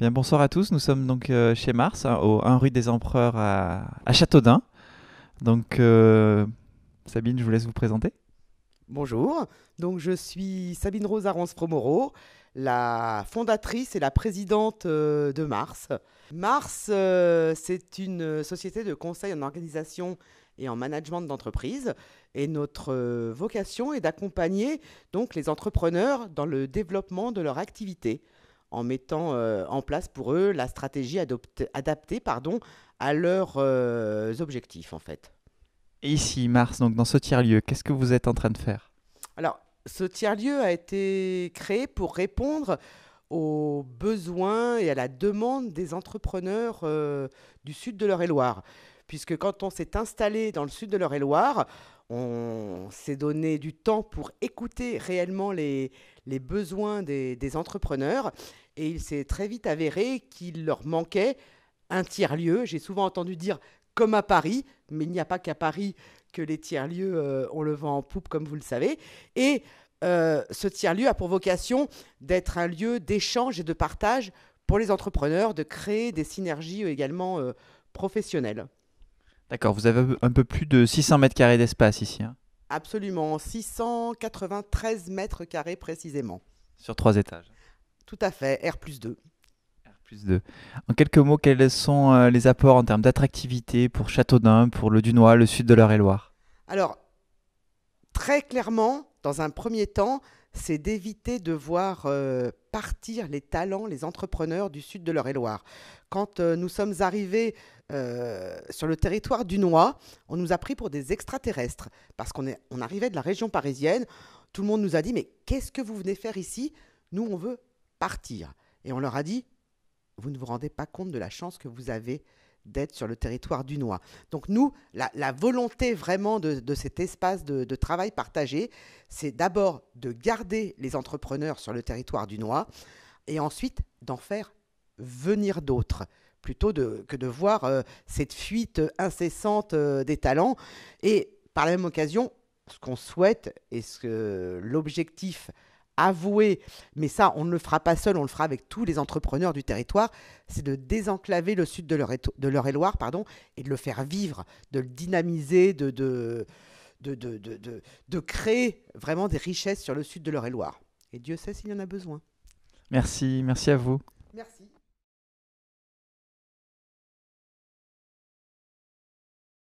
Bien, bonsoir à tous. Nous sommes donc euh, chez Mars, hein, au 1 rue des Empereurs à, Châteaudun. Donc, euh, Sabine, je vous laisse vous présenter. Bonjour, donc je suis Sabine Rose Arance Promoro, la fondatrice et la présidente euh, de Mars. Mars, c'est une société de conseil en organisation et en management d'entreprise et notre vocation est d'accompagner donc les entrepreneurs dans le développement de leur activité en mettant euh, en place pour eux la stratégie adaptée pardon, à leurs euh, objectifs en fait. Et ici, Mars, donc dans ce tiers-lieu, qu'est-ce que vous êtes en train de faire? Alors, ce tiers-lieu a été créé pour répondre aux besoins et à la demande des entrepreneurs euh, du sud de l'Eure-et-Loire. Puisque quand on s'est installé dans le sud de l'Eure-et-Loire, on s'est donné du temps pour écouter réellement les, besoins des, entrepreneurs. Et il s'est très vite avéré qu'il leur manquait un tiers-lieu. J'ai souvent entendu dire comme à Paris, mais il n'y a pas qu'à Paris que les tiers-lieux, euh, on le vend en poupe, comme vous le savez. Et euh, ce tiers-lieu a pour vocation d'être un lieu d'échange et de partage pour les entrepreneurs, de créer des synergies euh, également euh, professionnelles. D'accord, vous avez un peu plus de 600 mètres carrés d'espace ici, hein, Absolument, 693 mètres carrés précisément. sur trois étages. Tout à fait, R plus 2. R plus 2. En quelques mots, quels sont euh, les apports en termes d'attractivité pour Châteaudun, pour le Dunois, le sud de l'Eure-et-Loire Alors, très clairement, dans un premier temps, c'est d'éviter de voir euh, partir les talents, les entrepreneurs du sud de l'Eure-et-Loire. Quand euh, nous sommes arrivés euh, sur le territoire du Noix, on nous a pris pour des extraterrestres parce qu'on on arrivait de la région parisienne. Tout le monde nous a dit Mais qu'est-ce que vous venez faire ici? Nous, on veut partir. Et on leur a dit Vous ne vous rendez pas compte de la chance que vous avez d'être sur le territoire du Noix. Donc nous, la, volonté vraiment de, cet espace de, travail partagé, c'est d'abord de garder les entrepreneurs sur le territoire du Noix et ensuite d'en faire venir d'autres, plutôt que de voir euh, cette fuite incessante euh, des talents. Et par la même occasion, ce qu'on souhaite et ce que l'objectif avoué, mais ça, on ne le fera pas seul, on le fera avec tous les entrepreneurs du territoire, c'est de désenclaver le sud de l'Eure- de l'Eure-et-Loire pardon, et de le faire vivre, de le dynamiser, de, de, de, de, créer vraiment des richesses sur le sud de l'Eure-et-Loire. Et Dieu sait s'il y en a besoin. Merci, merci à vous.